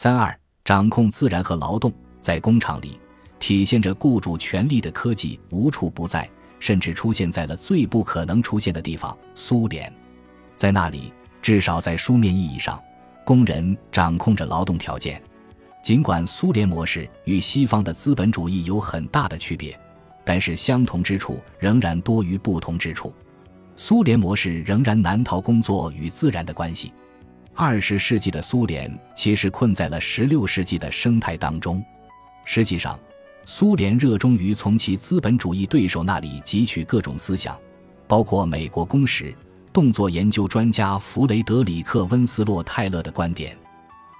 三二，掌控自然和劳动，在工厂里体现着雇主权力的科技无处不在，甚至出现在了最不可能出现的地方——苏联。在那里，至少在书面意义上，工人掌控着劳动条件。尽管苏联模式与西方的资本主义有很大的区别，但是相同之处仍然多于不同之处。苏联模式仍然难逃工作与自然的关系。二十世纪的苏联其实困在了十六世纪的生态当中。实际上，苏联热衷于从其资本主义对手那里汲取各种思想，包括美国工时。动作研究专家弗雷德里克·温斯洛·泰勒的观点，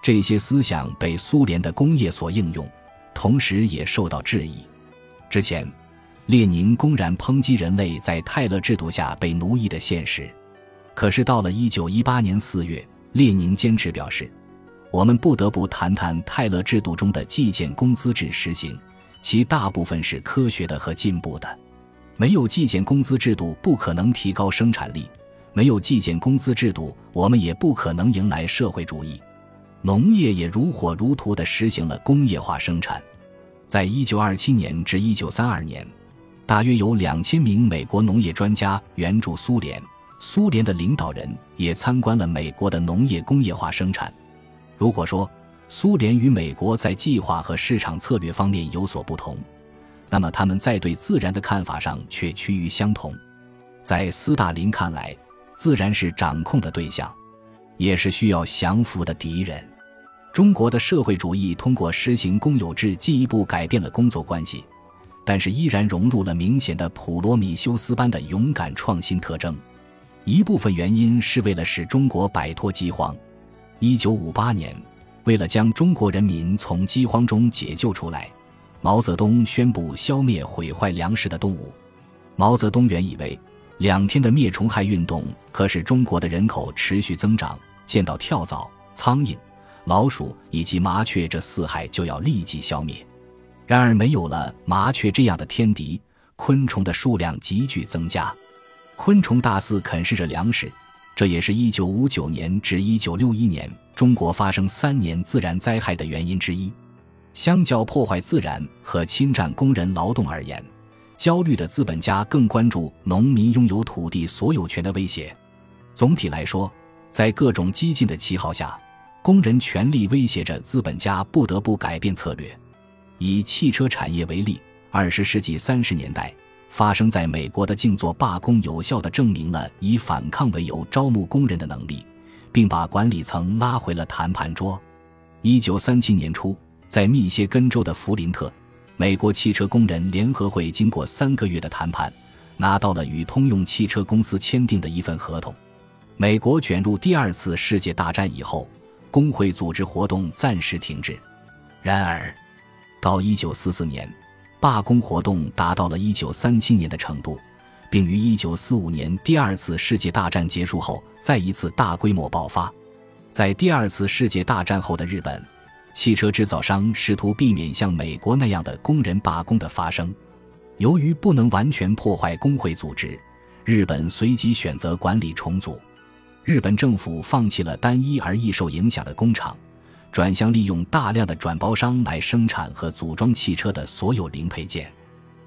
这些思想被苏联的工业所应用，同时也受到质疑。之前，列宁公然抨击人类在泰勒制度下被奴役的现实。可是到了1918年4月，列宁坚持表示：“我们不得不谈谈泰勒制度中的计件工资制实行，其大部分是科学的和进步的。没有计件工资制度，不可能提高生产力。”没有计件工资制度，我们也不可能迎来社会主义。农业也如火如荼地实行了工业化生产。在一九二七年至一九三二年，大约有两千名美国农业专家援助苏联，苏联的领导人也参观了美国的农业工业化生产。如果说苏联与美国在计划和市场策略方面有所不同，那么他们在对自然的看法上却趋于相同。在斯大林看来，自然是掌控的对象，也是需要降服的敌人。中国的社会主义通过实行公有制，进一步改变了工作关系，但是依然融入了明显的普罗米修斯般的勇敢创新特征。一部分原因是为了使中国摆脱饥荒。一九五八年，为了将中国人民从饥荒中解救出来，毛泽东宣布消灭毁坏粮食的动物。毛泽东原以为。两天的灭虫害运动可使中国的人口持续增长，见到跳蚤、苍蝇、老鼠以及麻雀这四害就要立即消灭。然而，没有了麻雀这样的天敌，昆虫的数量急剧增加，昆虫大肆啃食着粮食。这也是一九五九年至一九六一年中国发生三年自然灾害的原因之一。相较破坏自然和侵占工人劳动而言，焦虑的资本家更关注农民拥有土地所有权的威胁。总体来说，在各种激进的旗号下，工人权力威胁着资本家不得不改变策略。以汽车产业为例，二十世纪三十年代发生在美国的静坐罢工，有效地证明了以反抗为由招募工人的能力，并把管理层拉回了谈判桌。一九三七年初，在密歇根州的弗林特。美国汽车工人联合会经过三个月的谈判，拿到了与通用汽车公司签订的一份合同。美国卷入第二次世界大战以后，工会组织活动暂时停滞。然而，到1944年，罢工活动达到了1937年的程度，并于1945年第二次世界大战结束后再一次大规模爆发。在第二次世界大战后的日本。汽车制造商试图避免像美国那样的工人罢工的发生。由于不能完全破坏工会组织，日本随即选择管理重组。日本政府放弃了单一而易受影响的工厂，转向利用大量的转包商来生产和组装汽车的所有零配件。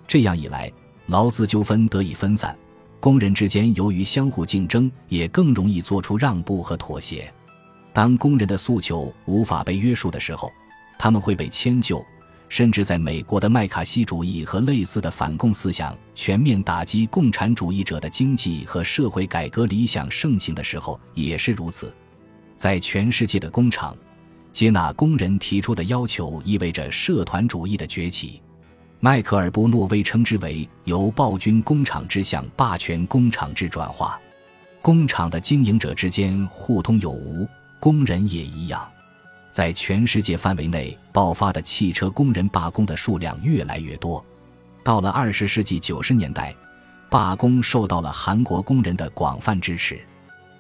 这样一来，劳资纠纷得以分散，工人之间由于相互竞争，也更容易做出让步和妥协。当工人的诉求无法被约束的时候，他们会被迁就，甚至在美国的麦卡锡主义和类似的反共思想全面打击共产主义者的经济和社会改革理想盛行的时候也是如此。在全世界的工厂，接纳工人提出的要求意味着社团主义的崛起。迈克尔·布诺威称之为由暴君工厂制向霸权工厂制转化，工厂的经营者之间互通有无。工人也一样，在全世界范围内爆发的汽车工人罢工的数量越来越多。到了二十世纪九十年代，罢工受到了韩国工人的广泛支持。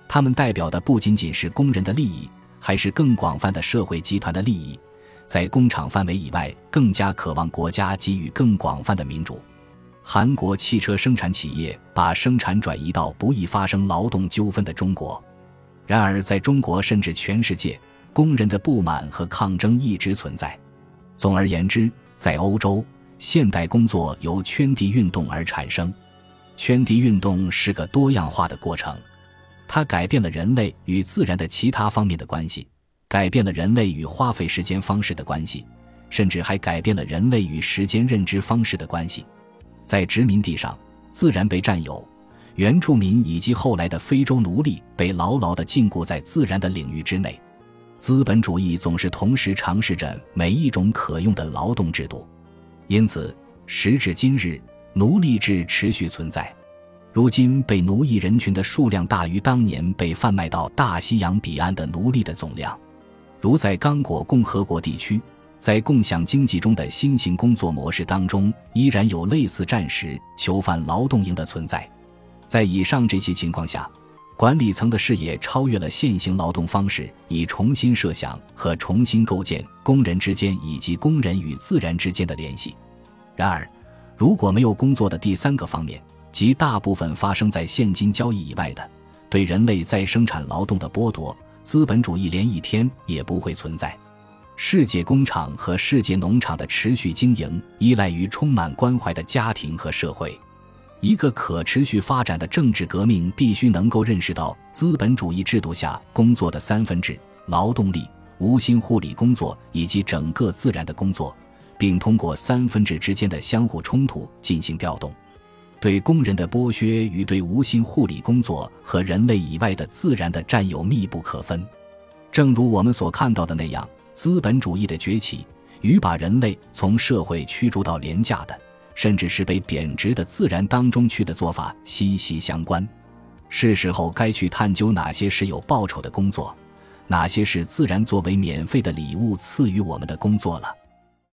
他们代表的不仅仅是工人的利益，还是更广泛的社会集团的利益。在工厂范围以外，更加渴望国家给予更广泛的民主。韩国汽车生产企业把生产转移到不易发生劳动纠纷的中国。然而，在中国甚至全世界，工人的不满和抗争一直存在。总而言之，在欧洲，现代工作由圈地运动而产生。圈地运动是个多样化的过程，它改变了人类与自然的其他方面的关系，改变了人类与花费时间方式的关系，甚至还改变了人类与时间认知方式的关系。在殖民地上，自然被占有，原住民以及后来的非洲奴隶被牢牢地禁锢在自然的领域之内。资本主义总是同时尝试着每一种可用的劳动制度，因此时至今日。奴隶制持续存在，如今被奴役人群的数量大于当年被贩卖到大西洋彼岸的奴隶的总量。如在刚果共和国地区，在共享经济中的新型工作模式当中，依然有类似战时囚犯劳动营的存在。在以上这些情况下，管理层的视野超越了现行劳动方式，以重新设想和重新构建工人之间以及工人与自然之间的联系。然而。如果没有工作的第三个方面，即大部分发生在现金交易以外的对人类再生产劳动的剥夺，资本主义连一天也不会存在。世界工厂和世界农场的持续经营依赖于充满关怀的家庭和社会。一个可持续发展的政治革命必须能够认识到资本主义制度下工作的三分制：劳动力、无心护理工作以及整个自然的工作。并通过三分制之间的相互冲突进行调动，对工人的剥削与对无心护理工作和人类以外的自然的占有密不可分。正如我们所看到的那样，资本主义的崛起与把人类从社会驱逐到廉价的，甚至是被贬值的自然当中去的做法息息相关。是时候该去探究哪些是有报酬的工作，哪些是自然作为免费的礼物赐予我们的工作了。